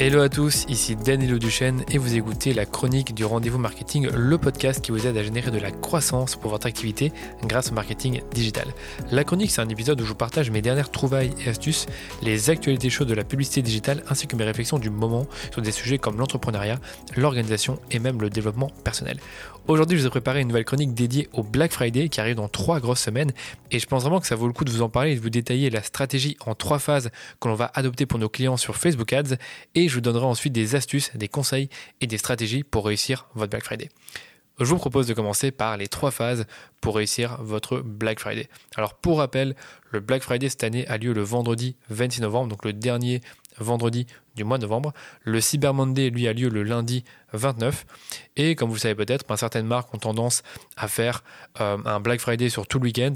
Hello à tous, ici Danilo Duchesne et vous écoutez la chronique du rendez-vous marketing, le podcast qui vous aide à générer de la croissance pour votre activité grâce au marketing digital. La chronique, c'est un épisode où je vous partage mes dernières trouvailles et astuces, les actualités chaudes de la publicité digitale ainsi que mes réflexions du moment sur des sujets comme l'entrepreneuriat, l'organisation et même le développement personnel. Aujourd'hui, je vous ai préparé une nouvelle chronique dédiée au Black Friday qui arrive dans trois grosses semaines et je pense vraiment que ça vaut le coup de vous en parler et de vous détailler la stratégie en trois phases que l'on va adopter pour nos clients sur Facebook Ads et je vous donnerai ensuite des astuces, des conseils et des stratégies pour réussir votre Black Friday. Je vous propose de commencer par les trois phases pour réussir votre Black Friday. Alors pour rappel, le Black Friday cette année a lieu le vendredi 26 novembre, donc le dernier vendredi du mois de novembre. Le Cyber Monday, lui, a lieu le lundi 29. Et comme vous le savez peut-être, ben, certaines marques ont tendance à faire euh, un Black Friday sur tout le week-end.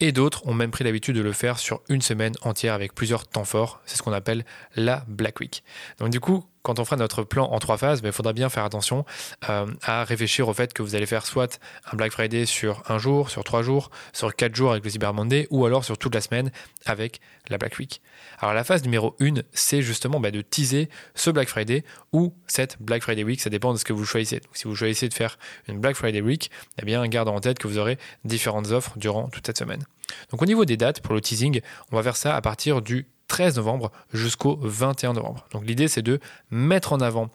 Et d'autres ont même pris l'habitude de le faire sur une semaine entière avec plusieurs temps forts. C'est ce qu'on appelle la Black Week. Donc du coup, quand on fera notre plan en trois phases, ben, il faudra bien faire attention euh, à réfléchir au fait que vous allez faire soit un Black Friday sur un jour, sur trois jours, sur quatre jours avec le Cyber Monday, ou alors sur toute la semaine avec la Black Week. Alors la phase numéro 1, c'est justement ben, de teaser ce Black Friday ou cette Black Friday Week, ça dépend de ce que vous choisissez. Donc, si vous choisissez de faire une Black Friday Week, eh bien garde en tête que vous aurez différentes offres durant toute cette semaine. Donc au niveau des dates pour le teasing, on va faire ça à partir du 13 novembre jusqu'au 21 novembre. Donc l'idée c'est de mettre en avant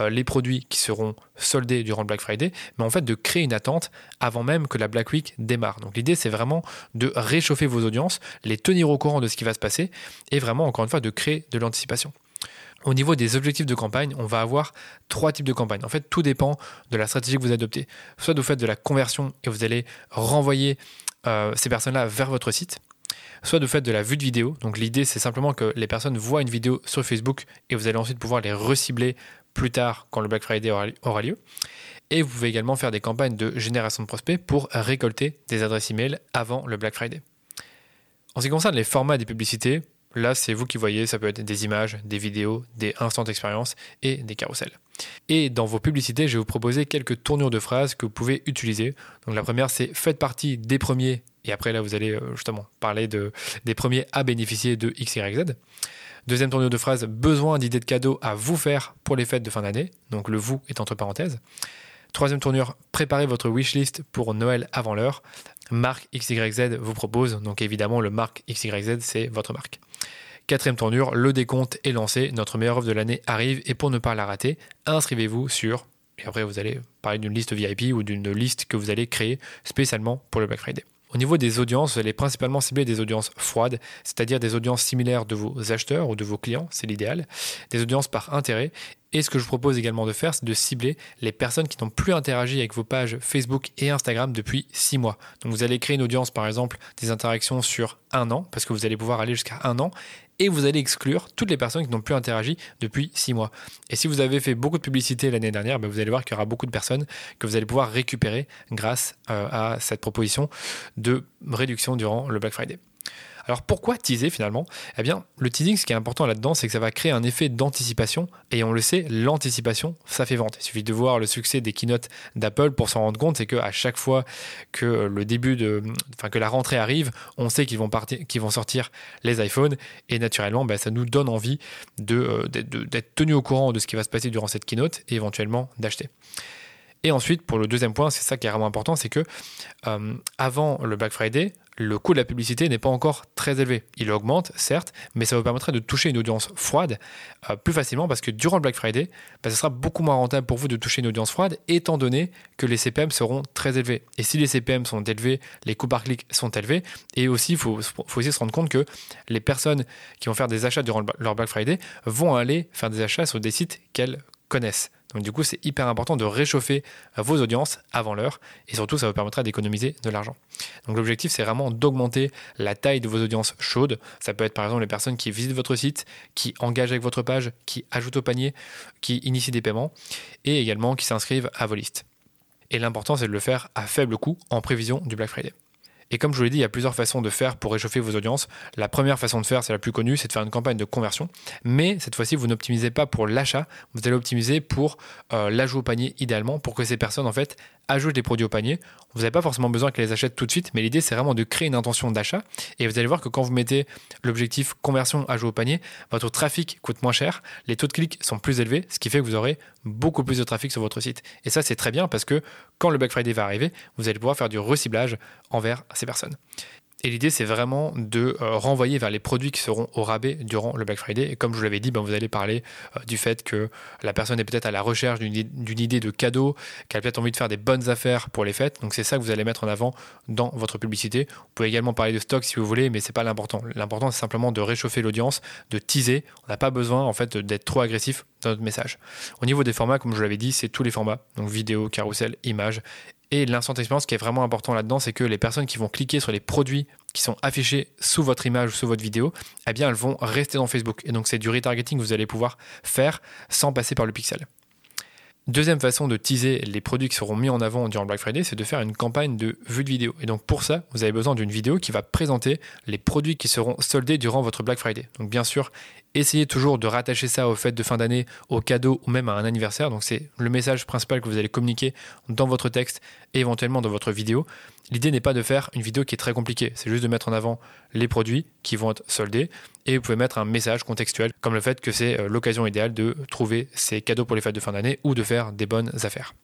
euh, les produits qui seront soldés durant le Black Friday, mais en fait de créer une attente avant même que la Black Week démarre. Donc l'idée c'est vraiment de réchauffer vos audiences, les tenir au courant de ce qui va se passer et vraiment encore une fois de créer de l'anticipation. Au niveau des objectifs de campagne, on va avoir trois types de campagnes. En fait, tout dépend de la stratégie que vous adoptez. Soit vous faites de la conversion et vous allez renvoyer euh, ces personnes-là vers votre site soit de fait de la vue de vidéo. Donc l'idée c'est simplement que les personnes voient une vidéo sur Facebook et vous allez ensuite pouvoir les recibler plus tard quand le Black Friday aura lieu. Et vous pouvez également faire des campagnes de génération de prospects pour récolter des adresses email avant le Black Friday. En ce qui concerne les formats des publicités, là c'est vous qui voyez, ça peut être des images, des vidéos, des instants d'expérience et des carousels. Et dans vos publicités, je vais vous proposer quelques tournures de phrases que vous pouvez utiliser. Donc la première c'est faites partie des premiers et après, là, vous allez euh, justement parler de, des premiers à bénéficier de XYZ. Deuxième tournure de phrase, besoin d'idées de cadeaux à vous faire pour les fêtes de fin d'année. Donc le vous est entre parenthèses. Troisième tournure, préparez votre wishlist pour Noël avant l'heure. Marque XYZ vous propose, donc évidemment le marque XYZ c'est votre marque. Quatrième tournure, le décompte est lancé, notre meilleure offre de l'année arrive et pour ne pas la rater, inscrivez-vous sur, et après vous allez parler d'une liste VIP ou d'une liste que vous allez créer spécialement pour le Black Friday. Au niveau des audiences, vous allez principalement cibler des audiences froides, c'est-à-dire des audiences similaires de vos acheteurs ou de vos clients, c'est l'idéal, des audiences par intérêt. Et ce que je vous propose également de faire, c'est de cibler les personnes qui n'ont plus interagi avec vos pages Facebook et Instagram depuis six mois. Donc vous allez créer une audience, par exemple, des interactions sur un an, parce que vous allez pouvoir aller jusqu'à un an, et vous allez exclure toutes les personnes qui n'ont plus interagi depuis six mois. Et si vous avez fait beaucoup de publicité l'année dernière, ben, vous allez voir qu'il y aura beaucoup de personnes que vous allez pouvoir récupérer grâce euh, à cette proposition de réduction durant le Black Friday. Alors pourquoi teaser finalement? Eh bien, le teasing, ce qui est important là-dedans, c'est que ça va créer un effet d'anticipation. Et on le sait, l'anticipation, ça fait vente. Il suffit de voir le succès des keynotes d'Apple pour s'en rendre compte. C'est qu'à chaque fois que le début de, enfin que la rentrée arrive, on sait qu'ils vont sortir les iPhones. Et naturellement, ben, ça nous donne envie euh, d'être tenu au courant de ce qui va se passer durant cette keynote et éventuellement d'acheter. Et ensuite, pour le deuxième point, c'est ça qui est vraiment important, c'est que euh, avant le Black Friday, le coût de la publicité n'est pas encore très élevé. Il augmente, certes, mais ça vous permettrait de toucher une audience froide euh, plus facilement parce que durant le Black Friday, bah, ça sera beaucoup moins rentable pour vous de toucher une audience froide étant donné que les CPM seront très élevés. Et si les CPM sont élevés, les coûts par clic sont élevés. Et aussi, il faut, faut aussi se rendre compte que les personnes qui vont faire des achats durant leur Black Friday vont aller faire des achats sur des sites qu'elles connaissent. Donc du coup, c'est hyper important de réchauffer vos audiences avant l'heure et surtout, ça vous permettra d'économiser de l'argent. Donc l'objectif, c'est vraiment d'augmenter la taille de vos audiences chaudes. Ça peut être par exemple les personnes qui visitent votre site, qui engagent avec votre page, qui ajoutent au panier, qui initient des paiements et également qui s'inscrivent à vos listes. Et l'important, c'est de le faire à faible coût en prévision du Black Friday. Et comme je vous l'ai dit, il y a plusieurs façons de faire pour réchauffer vos audiences. La première façon de faire, c'est la plus connue, c'est de faire une campagne de conversion. Mais cette fois-ci, vous n'optimisez pas pour l'achat, vous allez optimiser pour euh, l'ajout au panier idéalement, pour que ces personnes en fait ajoutent des produits au panier. Vous n'avez pas forcément besoin qu'elles les achètent tout de suite, mais l'idée c'est vraiment de créer une intention d'achat. Et vous allez voir que quand vous mettez l'objectif conversion ajout au panier, votre trafic coûte moins cher, les taux de clics sont plus élevés, ce qui fait que vous aurez beaucoup plus de trafic sur votre site. Et ça c'est très bien parce que quand le Black Friday va arriver, vous allez pouvoir faire du reciblage envers ces personnes. Et l'idée, c'est vraiment de euh, renvoyer vers les produits qui seront au rabais durant le Black Friday. Et comme je vous l'avais dit, ben, vous allez parler euh, du fait que la personne est peut-être à la recherche d'une idée de cadeau, qu'elle a peut-être envie de faire des bonnes affaires pour les fêtes. Donc c'est ça que vous allez mettre en avant dans votre publicité. Vous pouvez également parler de stock si vous voulez, mais c'est pas l'important. L'important, c'est simplement de réchauffer l'audience, de teaser. On n'a pas besoin en fait d'être trop agressif dans notre message. Au niveau des formats, comme je l'avais dit, c'est tous les formats, donc vidéo, carousel, image et l'instant expérience qui est vraiment important là-dedans, c'est que les personnes qui vont cliquer sur les produits qui sont affichés sous votre image ou sous votre vidéo, eh bien elles vont rester dans Facebook. Et donc c'est du retargeting que vous allez pouvoir faire sans passer par le pixel. Deuxième façon de teaser les produits qui seront mis en avant durant Black Friday, c'est de faire une campagne de vue de vidéo. Et donc pour ça, vous avez besoin d'une vidéo qui va présenter les produits qui seront soldés durant votre Black Friday. Donc bien sûr, essayez toujours de rattacher ça aux fêtes de fin d'année, aux cadeaux ou même à un anniversaire. Donc c'est le message principal que vous allez communiquer dans votre texte et éventuellement dans votre vidéo. L'idée n'est pas de faire une vidéo qui est très compliquée, c'est juste de mettre en avant les produits qui vont être soldés et vous pouvez mettre un message contextuel comme le fait que c'est euh, l'occasion idéale de trouver ces cadeaux pour les fêtes de fin d'année ou de faire des bonnes affaires.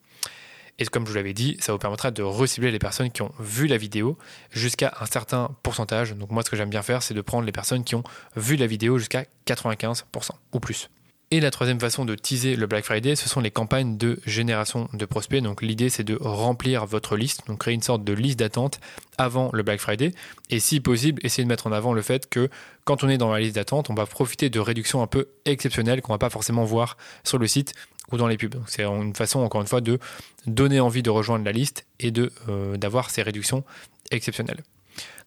Et comme je vous l'avais dit, ça vous permettra de recibler les personnes qui ont vu la vidéo jusqu'à un certain pourcentage. Donc moi, ce que j'aime bien faire, c'est de prendre les personnes qui ont vu la vidéo jusqu'à 95% ou plus. Et la troisième façon de teaser le Black Friday, ce sont les campagnes de génération de prospects. Donc l'idée c'est de remplir votre liste, donc créer une sorte de liste d'attente avant le Black Friday. Et si possible, essayer de mettre en avant le fait que quand on est dans la liste d'attente, on va profiter de réductions un peu exceptionnelles qu'on va pas forcément voir sur le site ou dans les pubs. C'est une façon, encore une fois, de donner envie de rejoindre la liste et de euh, d'avoir ces réductions exceptionnelles.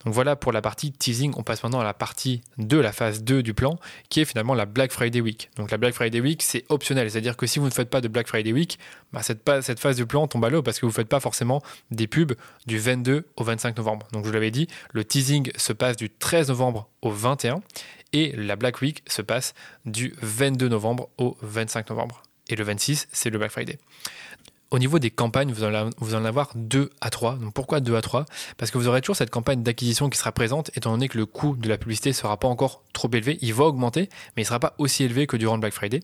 Donc voilà pour la partie teasing. On passe maintenant à la partie de la phase 2 du plan, qui est finalement la Black Friday Week. Donc la Black Friday Week, c'est optionnel. C'est-à-dire que si vous ne faites pas de Black Friday Week, bah cette, cette, phase du plan tombe à l'eau parce que vous ne faites pas forcément des pubs du 22 au 25 novembre. Donc je vous l'avais dit, le teasing se passe du 13 novembre au 21 et la Black Week se passe du 22 novembre au 25 novembre et le 26, c'est le Black Friday. Au niveau des campagnes, vous en avoir 2 à 3. Donc pourquoi 2 à 3 Parce que vous aurez toujours cette campagne d'acquisition qui sera présente, étant donné que le coût de la publicité ne sera pas encore trop élevé. Il va augmenter, mais il ne sera pas aussi élevé que durant le Black Friday.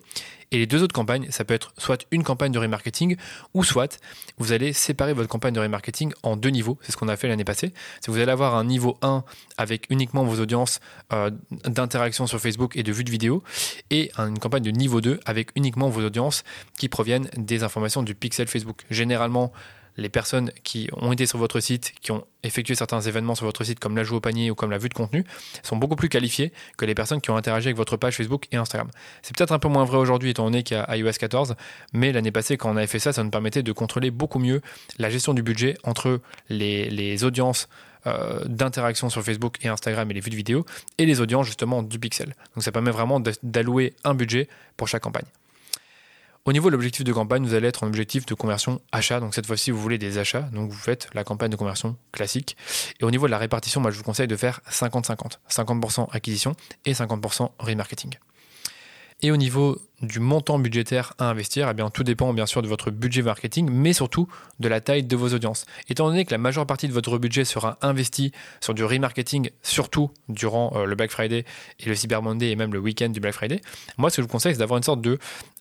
Et les deux autres campagnes, ça peut être soit une campagne de remarketing, ou soit vous allez séparer votre campagne de remarketing en deux niveaux. C'est ce qu'on a fait l'année passée. Vous allez avoir un niveau 1 avec uniquement vos audiences euh, d'interaction sur Facebook et de vue de vidéo, et une campagne de niveau 2 avec uniquement vos audiences qui proviennent des informations du pixel Facebook. Généralement, les personnes qui ont été sur votre site, qui ont effectué certains événements sur votre site comme l'ajout au panier ou comme la vue de contenu, sont beaucoup plus qualifiées que les personnes qui ont interagi avec votre page Facebook et Instagram. C'est peut-être un peu moins vrai aujourd'hui étant donné qu'il y iOS 14, mais l'année passée quand on avait fait ça, ça nous permettait de contrôler beaucoup mieux la gestion du budget entre les, audiences euh, d'interaction sur Facebook et Instagram et les vues de vidéo et les audiences justement du pixel. Donc ça permet vraiment d'allouer un budget pour chaque campagne. Au niveau de l'objectif de campagne, vous allez être en objectif de conversion achat. Donc cette fois-ci, vous voulez des achats. Donc vous faites la campagne de conversion classique. Et au niveau de la répartition, moi je vous conseille de faire 50-50. 50%, acquisition et 50% remarketing. Et au niveau du montant budgétaire à investir, eh bien, tout dépend bien sûr de votre budget marketing, mais surtout de la taille de vos audiences. Étant donné que la majeure partie de votre budget sera investi sur du remarketing, surtout durant euh, le Black Friday et le Cyber Monday et même le week-end du Black Friday, moi ce que je vous conseille c'est d'avoir une sorte de,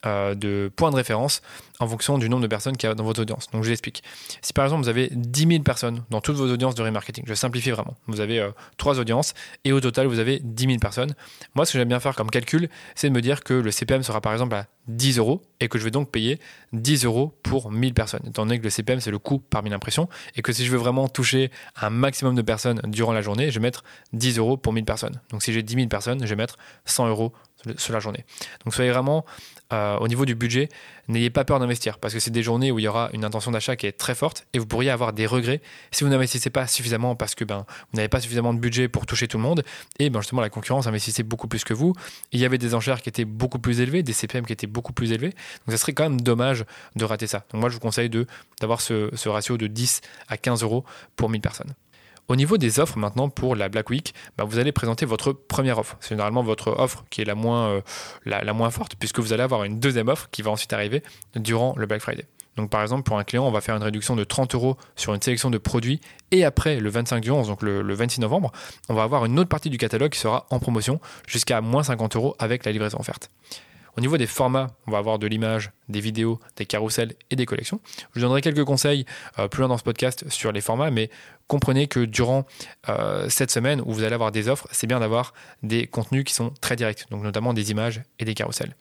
euh, de point de référence en fonction du nombre de personnes qu'il y a dans votre audience. Donc je l'explique. Si par exemple vous avez 10 000 personnes dans toutes vos audiences de remarketing, je simplifie vraiment, vous avez euh, trois audiences et au total vous avez 10 000 personnes, moi ce que j'aime bien faire comme calcul, c'est de me dire que le CPM sera par exemple à 10 euros et que je vais donc payer 10 euros pour 1000 personnes, étant donné que le CPM c'est le coût par 1000 impressions et que si je veux vraiment toucher un maximum de personnes durant la journée, je vais mettre 10 euros pour 1000 personnes. Donc si j'ai 10 000 personnes, je vais mettre 100 euros sur la journée. Donc soyez vraiment euh, au niveau du budget, n'ayez pas peur d'investir parce que c'est des journées où il y aura une intention d'achat qui est très forte et vous pourriez avoir des regrets si vous n'investissez pas suffisamment parce que ben, vous n'avez pas suffisamment de budget pour toucher tout le monde et ben, justement la concurrence investissait beaucoup plus que vous. il y avait des enchères qui étaient beaucoup plus élevées, des CPM qui étaient beaucoup plus élevés. Donc ça serait quand même dommage de rater ça. Donc moi je vous conseille d'avoir ce, ce ratio de 10 à 15 euros pour 1000 personnes. Au niveau des offres maintenant pour la Black Week, bah, vous allez présenter votre première offre. C'est généralement votre offre qui est la moins, euh, la, moins forte puisque vous allez avoir une deuxième offre qui va ensuite arriver durant le Black Friday. Donc par exemple pour un client, on va faire une réduction de 30 euros sur une sélection de produits et après le 25 du 11, donc le 26 novembre, on va avoir une autre partie du catalogue qui sera en promotion jusqu'à moins 50 euros avec la livraison offerte. Au niveau des formats, on va avoir de l'image, des vidéos, des carousels et des collections. Je vous donnerai quelques conseils euh, plus loin dans ce podcast sur les formats, mais comprenez que durant euh, cette semaine où vous allez avoir des offres, c'est bien d'avoir des contenus qui sont très directs, donc notamment des images et des carousels.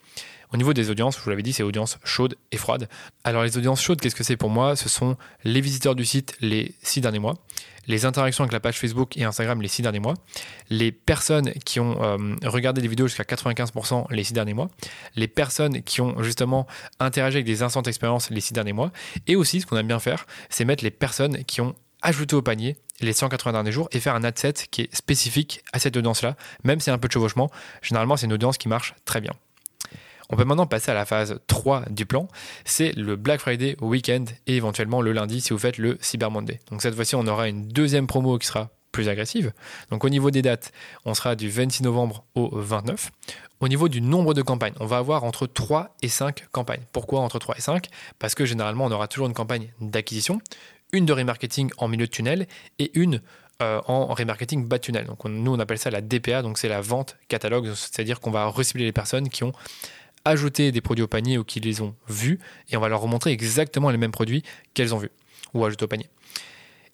Au niveau des audiences, je vous l'avais dit, c'est audiences chaudes et froides. Alors les audiences chaudes, qu'est-ce que c'est pour moi? Ce sont les visiteurs du site les six derniers mois les interactions avec la page Facebook et Instagram les six derniers mois, les personnes qui ont euh, regardé des vidéos jusqu'à 95% les six derniers mois, les personnes qui ont justement interagi avec des instants d'expérience les six derniers mois, et aussi ce qu'on aime bien faire, c'est mettre les personnes qui ont ajouté au panier les 180 derniers jours et faire un ad set qui est spécifique à cette audience-là, même si a un peu de chevauchement. Généralement, c'est une audience qui marche très bien. On peut maintenant passer à la phase 3 du plan, c'est le Black Friday week-end et éventuellement le lundi si vous faites le Cyber Monday. Donc cette fois-ci, on aura une deuxième promo qui sera plus agressive. Donc au niveau des dates, on sera du 26 novembre au 29. Au niveau du nombre de campagnes, on va avoir entre 3 et 5 campagnes. Pourquoi entre 3 et 5 Parce que généralement, on aura toujours une campagne d'acquisition, une de remarketing en milieu de tunnel et une euh, en remarketing bas tunnel. Donc nous, on appelle ça la DPA, donc c'est la vente catalogue, c'est-à-dire qu'on va recibler les personnes qui ont ajouter des produits au panier ou qui les ont vus et on va leur remontrer exactement les mêmes produits qu'elles ont vus ou ajoutés au panier.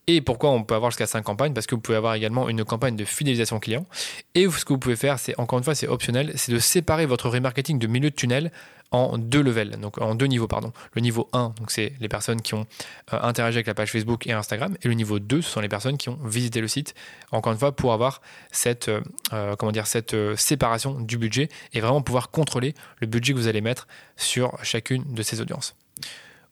Et pourquoi on peut avoir jusqu'à 5 campagnes Parce que vous pouvez avoir également une campagne de fidélisation client. Et ce que vous pouvez faire, c'est encore une fois, c'est optionnel, c'est de séparer votre remarketing de milieu de tunnel en deux levels, donc en deux niveaux, pardon. Le niveau 1, donc c'est les personnes qui ont euh, interagi avec la page Facebook et Instagram. Et le niveau 2, ce sont les personnes qui ont visité le site, encore une fois, pour avoir cette, euh, euh, séparation du budget et vraiment pouvoir contrôler le budget que vous allez mettre sur chacune de ces audiences.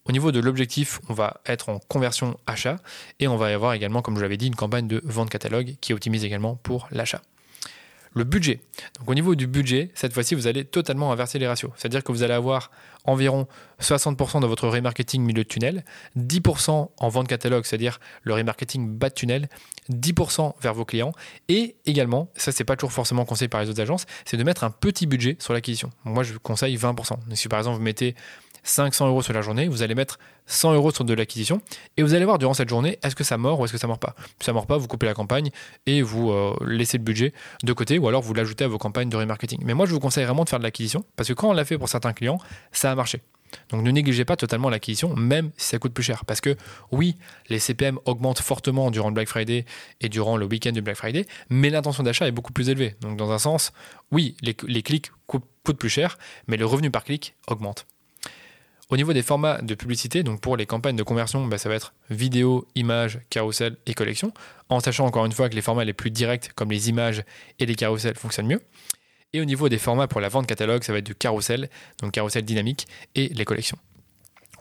Au niveau de l'objectif, on va être en conversion achat et on va y avoir également, comme je l'avais dit, une campagne de vente catalogue qui optimise également pour l'achat. Le budget. Donc au niveau du budget, cette fois-ci, vous allez totalement inverser les ratios. C'est-à-dire que vous allez avoir environ 60% dans votre remarketing milieu de tunnel, 10% en vente catalogue, c'est-à-dire le remarketing bas de tunnel, 10% vers vos clients, et également, ça c'est pas toujours forcément conseillé par les autres agences, c'est de mettre un petit budget sur l'acquisition. Moi je conseille 20%. Si par exemple vous mettez 500 euros sur la journée, vous allez mettre 100 euros sur de l'acquisition et vous allez voir durant cette journée est-ce que ça mord ou est-ce que ça mord pas? Si ça mord pas, vous coupez la campagne et vous euh, laissez le budget de côté ou alors vous l'ajoutez à vos campagnes de remarketing. Mais moi, je vous conseille vraiment de faire de l'acquisition parce que quand on l'a fait pour certains clients, ça a marché. Donc ne négligez pas totalement l'acquisition, même si ça coûte plus cher. Parce que oui, les CPM augmentent fortement durant le Black Friday et durant le week-end du Black Friday, mais l'intention d'achat est beaucoup plus élevée. Donc dans un sens, oui, les, clics coûtent plus cher, mais le revenu par clic augmente. Au niveau des formats de publicité, donc pour les campagnes de conversion, bah, ça va être vidéo, images, carousel et collection, en sachant encore une fois que les formats les plus directs, comme les images et les carousels, fonctionnent mieux. Et au niveau des formats pour la vente catalogue, ça va être du carrousel, donc carrousel dynamique, et les collections.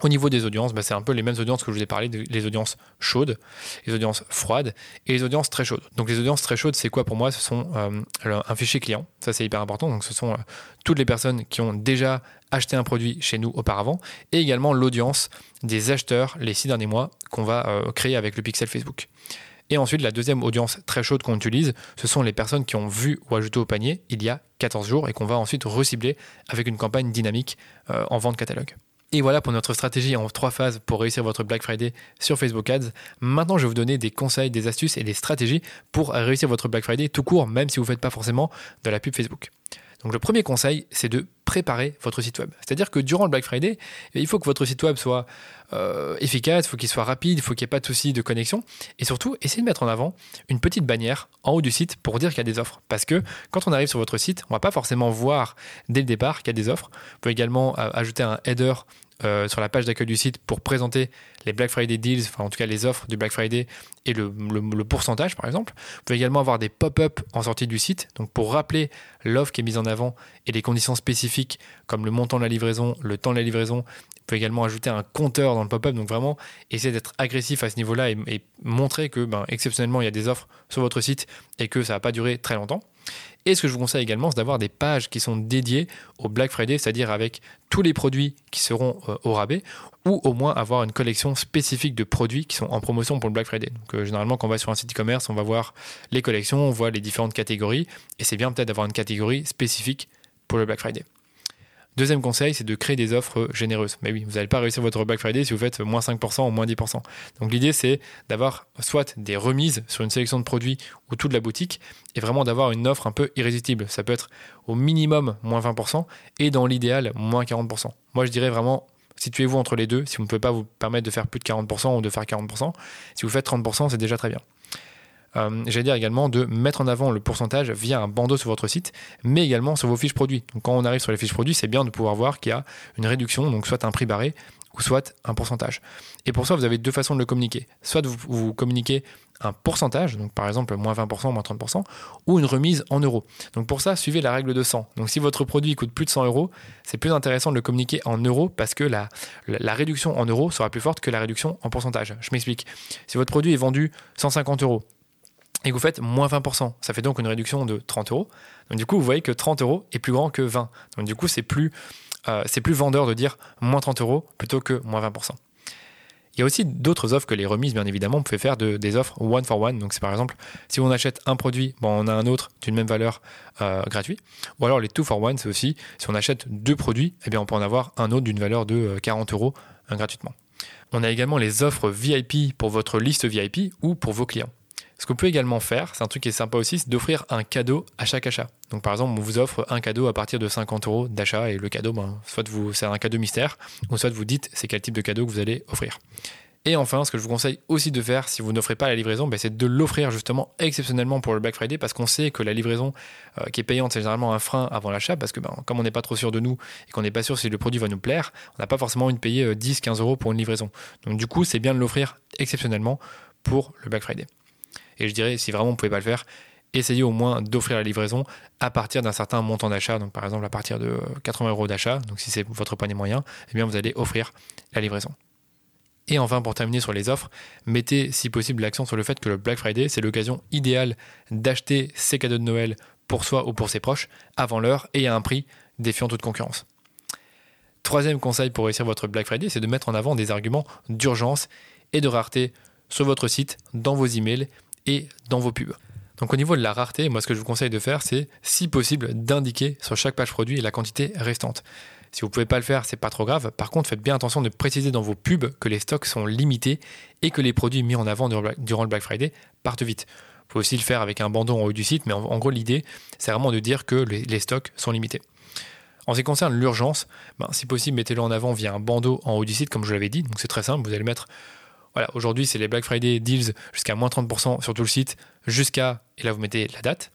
Au niveau des audiences, bah, c'est un peu les mêmes audiences que je vous ai parlé, les audiences chaudes, les audiences froides et les audiences très chaudes. Donc les audiences très chaudes, c'est quoi pour moi? Ce sont euh, un fichier client, ça c'est hyper important. Donc ce sont euh, toutes les personnes qui ont déjà acheté un produit chez nous auparavant et également l'audience des acheteurs les six derniers mois qu'on va euh, créer avec le pixel Facebook. Et ensuite, la deuxième audience très chaude qu'on utilise, ce sont les personnes qui ont vu ou ajouté au panier il y a 14 jours et qu'on va ensuite recibler avec une campagne dynamique en vente catalogue. Et voilà pour notre stratégie en trois phases pour réussir votre Black Friday sur Facebook Ads. Maintenant, je vais vous donner des conseils, des astuces et des stratégies pour réussir votre Black Friday tout court, même si vous ne faites pas forcément de la pub Facebook. Donc le premier conseil, c'est de préparer votre site web. C'est-à-dire que durant le Black Friday, il faut que votre site web soit euh, efficace, il faut qu'il soit rapide, il faut qu'il n'y ait pas de soucis de connexion. Et surtout, essayez de mettre en avant une petite bannière en haut du site pour dire qu'il y a des offres. Parce que quand on arrive sur votre site, on ne va pas forcément voir dès le départ qu'il y a des offres. Vous pouvez également euh, ajouter un header euh, sur la page d'accueil du site pour présenter les Black Friday deals, enfin en tout cas les offres du Black Friday et le, pourcentage par exemple. Vous pouvez également avoir des pop-up en sortie du site, donc pour rappeler l'offre qui est mise en avant et les conditions spécifiques comme le montant de la livraison, le temps de la livraison pouvez également ajouter un compteur dans le pop-up, donc vraiment essayer d'être agressif à ce niveau-là et, et, montrer que ben, exceptionnellement il y a des offres sur votre site et que ça va pas durer très longtemps. Et ce que je vous conseille également, c'est d'avoir des pages qui sont dédiées au Black Friday, c'est-à-dire avec tous les produits qui seront euh, au rabais, ou au moins avoir une collection spécifique de produits qui sont en promotion pour le Black Friday. Donc euh, généralement, quand on va sur un site e-commerce, on va voir les collections, on voit les différentes catégories, et c'est bien peut-être d'avoir une catégorie spécifique pour le Black Friday. Deuxième conseil, c'est de créer des offres généreuses. Mais oui, vous n'allez pas réussir votre Black Friday si vous faites moins 5% ou moins 10%. Donc l'idée, c'est d'avoir soit des remises sur une sélection de produits ou toute la boutique, et vraiment d'avoir une offre un peu irrésistible. Ça peut être au minimum moins 20% et dans l'idéal moins 40%. Moi, je dirais vraiment situez-vous entre les deux. Si vous ne pouvez pas vous permettre de faire plus de 40% ou de faire 40%, si vous faites 30%, c'est déjà très bien. Euh, J'allais dire également de mettre en avant le pourcentage via un bandeau sur votre site, mais également sur vos fiches produits. Donc quand on arrive sur les fiches produits, c'est bien de pouvoir voir qu'il y a une réduction, donc soit un prix barré ou soit un pourcentage. Et pour ça, vous avez deux façons de le communiquer. Soit vous, vous communiquez un pourcentage, donc par exemple moins 20%, moins 30%, ou une remise en euros. Donc pour ça, suivez la règle de 100. Donc si votre produit coûte plus de 100 euros, c'est plus intéressant de le communiquer en euros parce que la, la, réduction en euros sera plus forte que la réduction en pourcentage. Je m'explique. Si votre produit est vendu 150 euros et que vous faites moins 20%. Ça fait donc une réduction de 30 euros. Donc du coup, vous voyez que 30 euros est plus grand que 20. Donc du coup, c'est plus, euh, plus vendeur de dire moins 30 euros plutôt que moins 20%. Il y a aussi d'autres offres que les remises, bien évidemment. Vous pouvez faire de, des offres one for one. Donc, c'est par exemple, si on achète un produit, bon, on a un autre d'une même valeur euh, gratuit. Ou alors, les two for one, c'est aussi, si on achète deux produits, eh bien, on peut en avoir un autre d'une valeur de 40 euh, euros gratuitement. On a également les offres VIP pour votre liste VIP ou pour vos clients. Ce vous pouvez également faire, c'est un truc qui est sympa aussi, c'est d'offrir un cadeau à chaque achat. Donc par exemple, on vous offre un cadeau à partir de 50 euros d'achat et le cadeau, ben, soit vous, c'est un cadeau mystère, ou soit vous dites c'est quel type de cadeau que vous allez offrir. Et enfin, ce que je vous conseille aussi de faire si vous n'offrez pas la livraison, ben, c'est de l'offrir justement exceptionnellement pour le Black Friday parce qu'on sait que la livraison euh, qui est payante, c'est généralement un frein avant l'achat parce que ben, comme on n'est pas trop sûr de nous et qu'on n'est pas sûr si le produit va nous plaire, on n'a pas forcément envie de payer 10-15 euh, euros pour une livraison. Donc du coup, c'est bien de l'offrir exceptionnellement pour le Black Friday. Et je dirais, si vraiment vous ne pouvez pas le faire, essayez au moins d'offrir la livraison à partir d'un certain montant d'achat. Donc par exemple à partir de 80 euros d'achat, donc si c'est votre panier moyen, eh bien vous allez offrir la livraison. Et enfin, pour terminer sur les offres, mettez si possible l'accent sur le fait que le Black Friday, c'est l'occasion idéale d'acheter ses cadeaux de Noël pour soi ou pour ses proches avant l'heure et à un prix défiant toute concurrence. Troisième conseil pour réussir votre Black Friday, c'est de mettre en avant des arguments d'urgence et de rareté sur votre site, dans vos emails et dans vos pubs. Donc au niveau de la rareté, moi ce que je vous conseille de faire, c'est si possible d'indiquer sur chaque page produit la quantité restante. Si vous ne pouvez pas le faire, c'est pas trop grave. Par contre, faites bien attention de préciser dans vos pubs que les stocks sont limités et que les produits mis en avant durant le Black Friday partent vite. Vous pouvez aussi le faire avec un bandeau en haut du site, mais en, gros l'idée, c'est vraiment de dire que les, stocks sont limités. En ce qui concerne l'urgence, ben, si possible, mettez-le en avant via un bandeau en haut du site, comme je l'avais dit. Donc c'est très simple, vous allez mettre voilà, aujourd'hui, c'est les Black Friday deals jusqu'à moins 30% sur tout le site, jusqu'à, et là vous mettez la date.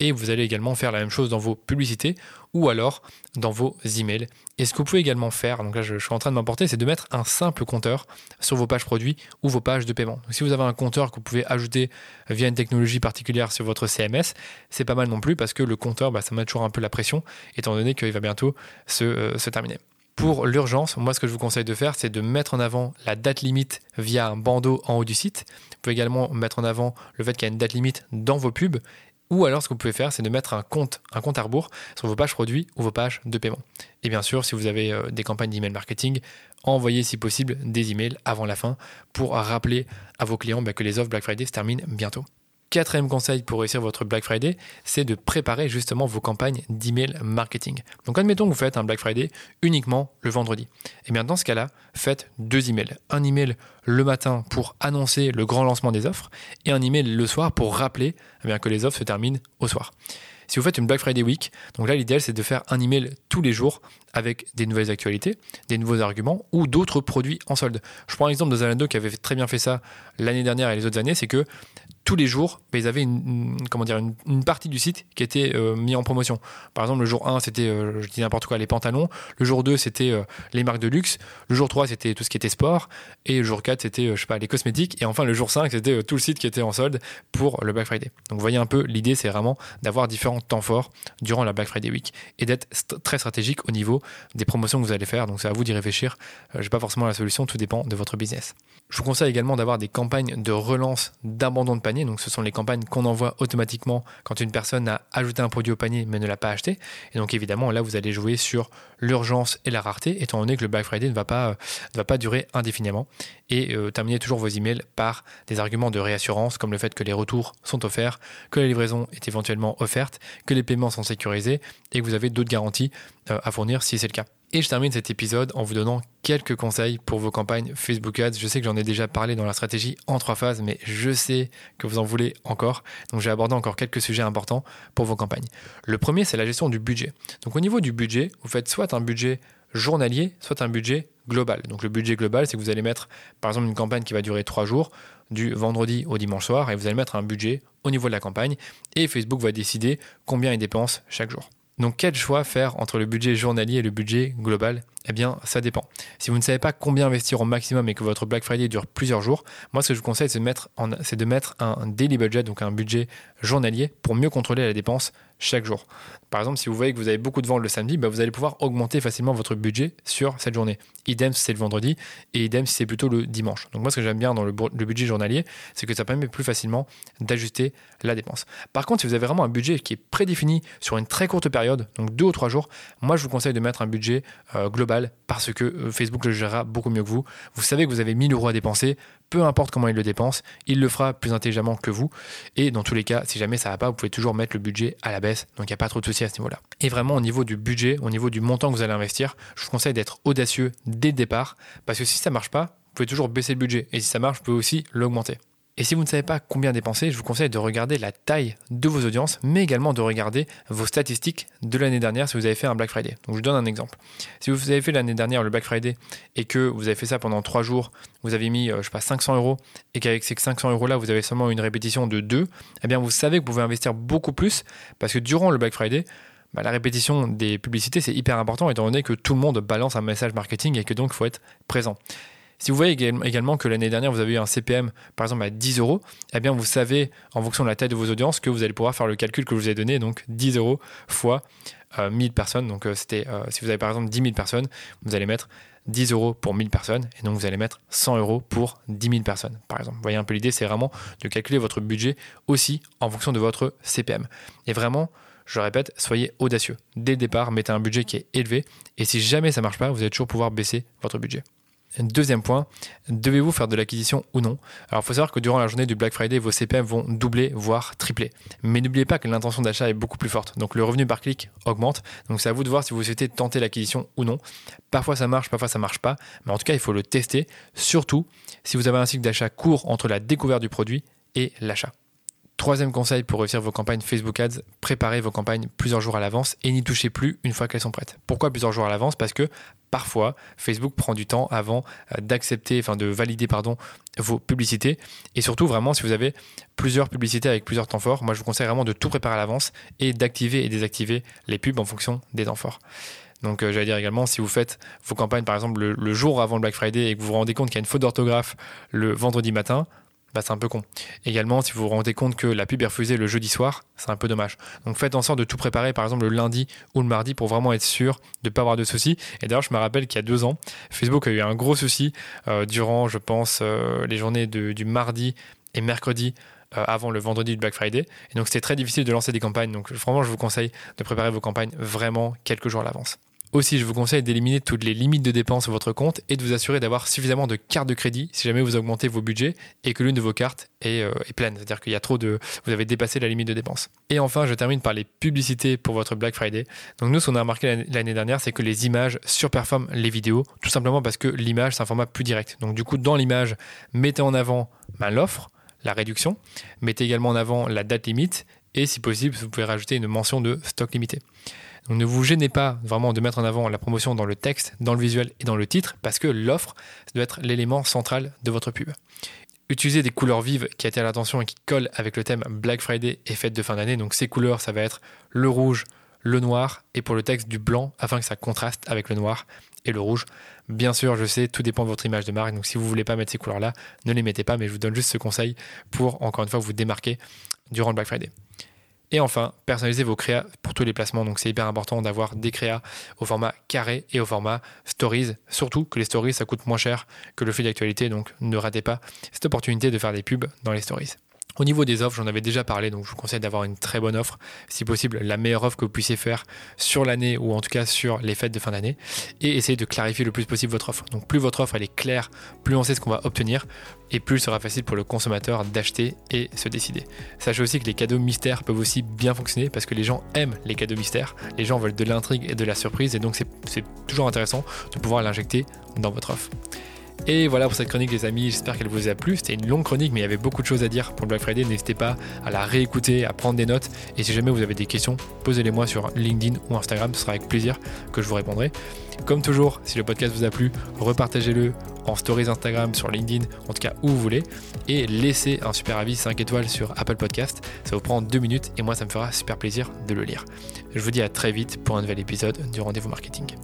Et vous allez également faire la même chose dans vos publicités ou alors dans vos emails. Et ce que vous pouvez également faire, donc là je, suis en train de m'emporter, c'est de mettre un simple compteur sur vos pages produits ou vos pages de paiement. Donc si vous avez un compteur que vous pouvez ajouter via une technologie particulière sur votre CMS, c'est pas mal non plus parce que le compteur, bah, ça met toujours un peu la pression, étant donné qu'il va bientôt se, euh, se terminer. Pour l'urgence, moi ce que je vous conseille de faire, c'est de mettre en avant la date limite via un bandeau en haut du site. Vous pouvez également mettre en avant le fait qu'il y a une date limite dans vos pubs. Ou alors ce que vous pouvez faire, c'est de mettre un compte, un compte à rebours sur vos pages produits ou vos pages de paiement. Et bien sûr, si vous avez euh, des campagnes d'email marketing, envoyez si possible des emails avant la fin pour rappeler à vos clients bah, que les offres Black Friday se terminent bientôt. Quatrième conseil pour réussir votre Black Friday, c'est de préparer justement vos campagnes d'email marketing. Donc admettons que vous faites un Black Friday uniquement le vendredi. Et eh bien dans ce cas-là, faites deux emails. Un email le matin pour annoncer le grand lancement des offres et un email le soir pour rappeler eh bien, que les offres se terminent au soir. Si vous faites une Black Friday Week, donc là l'idéal c'est de faire un email tous les jours avec des nouvelles actualités, des nouveaux arguments ou d'autres produits en solde. Je prends l'exemple de Zalando qui avait très bien fait ça l'année dernière et les autres années, c'est que tous les jours, ils avaient une, comment dire, une, partie du site qui était euh, mis en promotion. Par exemple, le jour 1, c'était, euh, je dis n'importe quoi, les pantalons. Le jour 2, c'était euh, les marques de luxe. Le jour 3, c'était tout ce qui était sport. Et le jour 4, c'était, je sais pas, les cosmétiques. Et enfin, le jour 5, c'était tout le site qui était en solde pour le Black Friday. Donc, vous voyez un peu, l'idée, c'est vraiment d'avoir différents temps forts durant la Black Friday Week et d'être très stratégique au niveau des promotions que vous allez faire. Donc, c'est à vous d'y réfléchir. Je n'ai pas forcément la solution, tout dépend de votre business. Je vous conseille également d'avoir des campagnes de relance d'abandon de panier. Donc, ce sont les campagnes qu'on envoie automatiquement quand une personne a ajouté un produit au panier mais ne l'a pas acheté. Et donc, évidemment, là, vous allez jouer sur l'urgence et la rareté, étant donné que le Black Friday ne va pas, ne va pas durer indéfiniment. Et euh, terminez toujours vos emails par des arguments de réassurance, comme le fait que les retours sont offerts, que la livraison est éventuellement offerte, que les paiements sont sécurisés et que vous avez d'autres garanties euh, à fournir si c'est le cas. Et je termine cet épisode en vous donnant quelques conseils pour vos campagnes Facebook Ads. Je sais que j'en ai déjà parlé dans la stratégie en trois phases, mais je sais que vous en voulez encore. Donc j'ai abordé encore quelques sujets importants pour vos campagnes. Le premier, c'est la gestion du budget. Donc au niveau du budget, vous faites soit un budget journalier, soit un budget global. Donc le budget global, c'est que vous allez mettre par exemple une campagne qui va durer trois jours, du vendredi au dimanche soir, et vous allez mettre un budget au niveau de la campagne, et Facebook va décider combien il dépense chaque jour. Donc quel choix faire entre le budget journalier et le budget global Eh bien, ça dépend. Si vous ne savez pas combien investir au maximum et que votre Black Friday dure plusieurs jours, moi ce que je vous conseille c'est de mettre, un daily budget, donc un budget journalier, pour mieux contrôler la dépense chaque jour. Par exemple, si vous voyez que vous avez beaucoup de ventes le samedi, bah, vous allez pouvoir augmenter facilement votre budget sur cette journée. Idem si c'est le vendredi et idem si c'est plutôt le dimanche. Donc moi, ce que j'aime bien dans le, budget journalier, c'est que ça permet plus facilement d'ajuster la dépense. Par contre, si vous avez vraiment un budget qui est prédéfini sur une très courte période, donc deux ou trois jours, moi, je vous conseille de mettre un budget euh, global parce que euh, Facebook le gérera beaucoup mieux que vous. Vous savez que vous avez 1000 euros à dépenser, peu importe comment il le dépense, il le fera plus intelligemment que vous. Et dans tous les cas, si jamais ça va pas, vous pouvez toujours mettre le budget à la baisse. Donc il n'y a pas trop de soucis à ce niveau-là. Et vraiment au niveau du budget, au niveau du montant que vous allez investir, je vous conseille d'être audacieux dès le départ. Parce que si ça marche pas, vous pouvez toujours baisser le budget. Et si ça marche, vous pouvez aussi l'augmenter. Et si vous ne savez pas combien dépenser, je vous conseille de regarder la taille de vos audiences, mais également de regarder vos statistiques de l'année dernière si vous avez fait un Black Friday. Donc je vous donne un exemple. Si vous avez fait l'année dernière le Black Friday et que vous avez fait ça pendant 3 jours, vous avez mis, euh, je sais pas, 500 euros et qu'avec ces 500 euros là, vous avez seulement une répétition de 2, eh bien vous savez que vous pouvez investir beaucoup plus parce que durant le Black Friday, bah, la répétition des publicités, c'est hyper important étant donné que tout le monde balance un message marketing et que donc il faut être présent. Si vous voyez également que l'année dernière, vous avez eu un CPM, par exemple, à 10 euros, eh bien, vous savez, en fonction de la taille de vos audiences, que vous allez pouvoir faire le calcul que je vous ai donné, donc 10 euros fois 1000 euh, personnes. Donc, euh, c'était, euh, si vous avez par exemple 10 000 personnes, vous allez mettre 10 euros pour 1000 personnes, et donc vous allez mettre 100 euros pour 10 000 personnes, par exemple. Vous voyez un peu l'idée, c'est vraiment de calculer votre budget aussi en fonction de votre CPM. Et vraiment, je répète, soyez audacieux. Dès le départ, mettez un budget qui est élevé, et si jamais ça ne marche pas, vous allez toujours pouvoir baisser votre budget. Deuxième point, devez-vous faire de l'acquisition ou non? Alors il faut savoir que durant la journée du Black Friday, vos CPM vont doubler, voire tripler. Mais n'oubliez pas que l'intention d'achat est beaucoup plus forte. Donc le revenu par clic augmente. Donc c'est à vous de voir si vous souhaitez tenter l'acquisition ou non. Parfois ça marche, parfois ça marche pas. Mais en tout cas, il faut le tester. Surtout si vous avez un cycle d'achat court entre la découverte du produit et l'achat. Troisième conseil pour réussir vos campagnes Facebook Ads, préparez vos campagnes plusieurs jours à l'avance et n'y touchez plus une fois qu'elles sont prêtes. Pourquoi plusieurs jours à l'avance? Parce que parfois, Facebook prend du temps avant euh, d'accepter, enfin de valider pardon, vos publicités. Et surtout, vraiment, si vous avez plusieurs publicités avec plusieurs temps forts, moi je vous conseille vraiment de tout préparer à l'avance et d'activer et désactiver les pubs en fonction des temps forts. Donc euh, j'allais dire également, si vous faites vos campagnes par exemple le, jour avant le Black Friday et que vous vous rendez compte qu'il y a une faute d'orthographe le vendredi matin, bah, c'est un peu con. Également, si vous vous rendez compte que la pub est refusée le jeudi soir, c'est un peu dommage. Donc faites en sorte de tout préparer, par exemple le lundi ou le mardi, pour vraiment être sûr de ne pas avoir de soucis. Et d'ailleurs, je me rappelle qu'il y a deux ans, Facebook a eu un gros souci euh, durant, je pense, euh, les journées du mardi et mercredi euh, avant le vendredi du Black Friday. Et donc c'était très difficile de lancer des campagnes. Donc vraiment, je vous conseille de préparer vos campagnes vraiment quelques jours à l'avance. Aussi, je vous conseille d'éliminer toutes les limites de dépenses sur votre compte et de vous assurer d'avoir suffisamment de cartes de crédit si jamais vous augmentez vos budgets et que l'une de vos cartes est, euh, pleine. C'est-à-dire qu'il y a trop de. Vous avez dépassé la limite de dépenses. Et enfin, je termine par les publicités pour votre Black Friday. Donc, nous, ce qu'on a remarqué l'année dernière, c'est que les images surperforment les vidéos, tout simplement parce que l'image, c'est un format plus direct. Donc, du coup, dans l'image, mettez en avant ben, l'offre, la réduction, mettez également en avant la date limite et si possible, vous pouvez rajouter une mention de stock limité. Donc ne vous gênez pas vraiment de mettre en avant la promotion dans le texte, dans le visuel et dans le titre, parce que l'offre doit être l'élément central de votre pub. Utilisez des couleurs vives qui attirent l'attention et qui collent avec le thème Black Friday et fête de fin d'année. Donc ces couleurs, ça va être le rouge, le noir et pour le texte du blanc afin que ça contraste avec le noir et le rouge. Bien sûr, je sais, tout dépend de votre image de marque. Donc si vous voulez pas mettre ces couleurs-là, ne les mettez pas, mais je vous donne juste ce conseil pour encore une fois vous démarquer durant le Black Friday. Et enfin, personnalisez vos créas pour tous les placements. Donc c'est hyper important d'avoir des créas au format carré et au format stories. Surtout que les stories, ça coûte moins cher que le fil d'actualité. Donc ne ratez pas cette opportunité de faire des pubs dans les stories. Au niveau des offres, j'en avais déjà parlé, donc je vous conseille d'avoir une très bonne offre, si possible la meilleure offre que vous puissiez faire sur l'année ou en tout cas sur les fêtes de fin d'année, et essayez de clarifier le plus possible votre offre. Donc plus votre offre est claire, plus on sait ce qu'on va obtenir, et plus il sera facile pour le consommateur d'acheter et se décider. Sachez aussi que les cadeaux mystères peuvent aussi bien fonctionner parce que les gens aiment les cadeaux mystères, les gens veulent de l'intrigue et de la surprise, et donc c'est toujours intéressant de pouvoir l'injecter dans votre offre. Et voilà pour cette chronique les amis, j'espère qu'elle vous a plu. C'était une longue chronique mais il y avait beaucoup de choses à dire pour le Black Friday. N'hésitez pas à la réécouter, à prendre des notes. Et si jamais vous avez des questions, posez-les moi sur LinkedIn ou Instagram, ce sera avec plaisir que je vous répondrai. Comme toujours, si le podcast vous a plu, repartagez-le en stories Instagram, sur LinkedIn, en tout cas où vous voulez. Et laissez un super avis 5 étoiles sur Apple Podcast. Ça vous prend 2 minutes et moi ça me fera super plaisir de le lire. Je vous dis à très vite pour un nouvel épisode du rendez-vous marketing.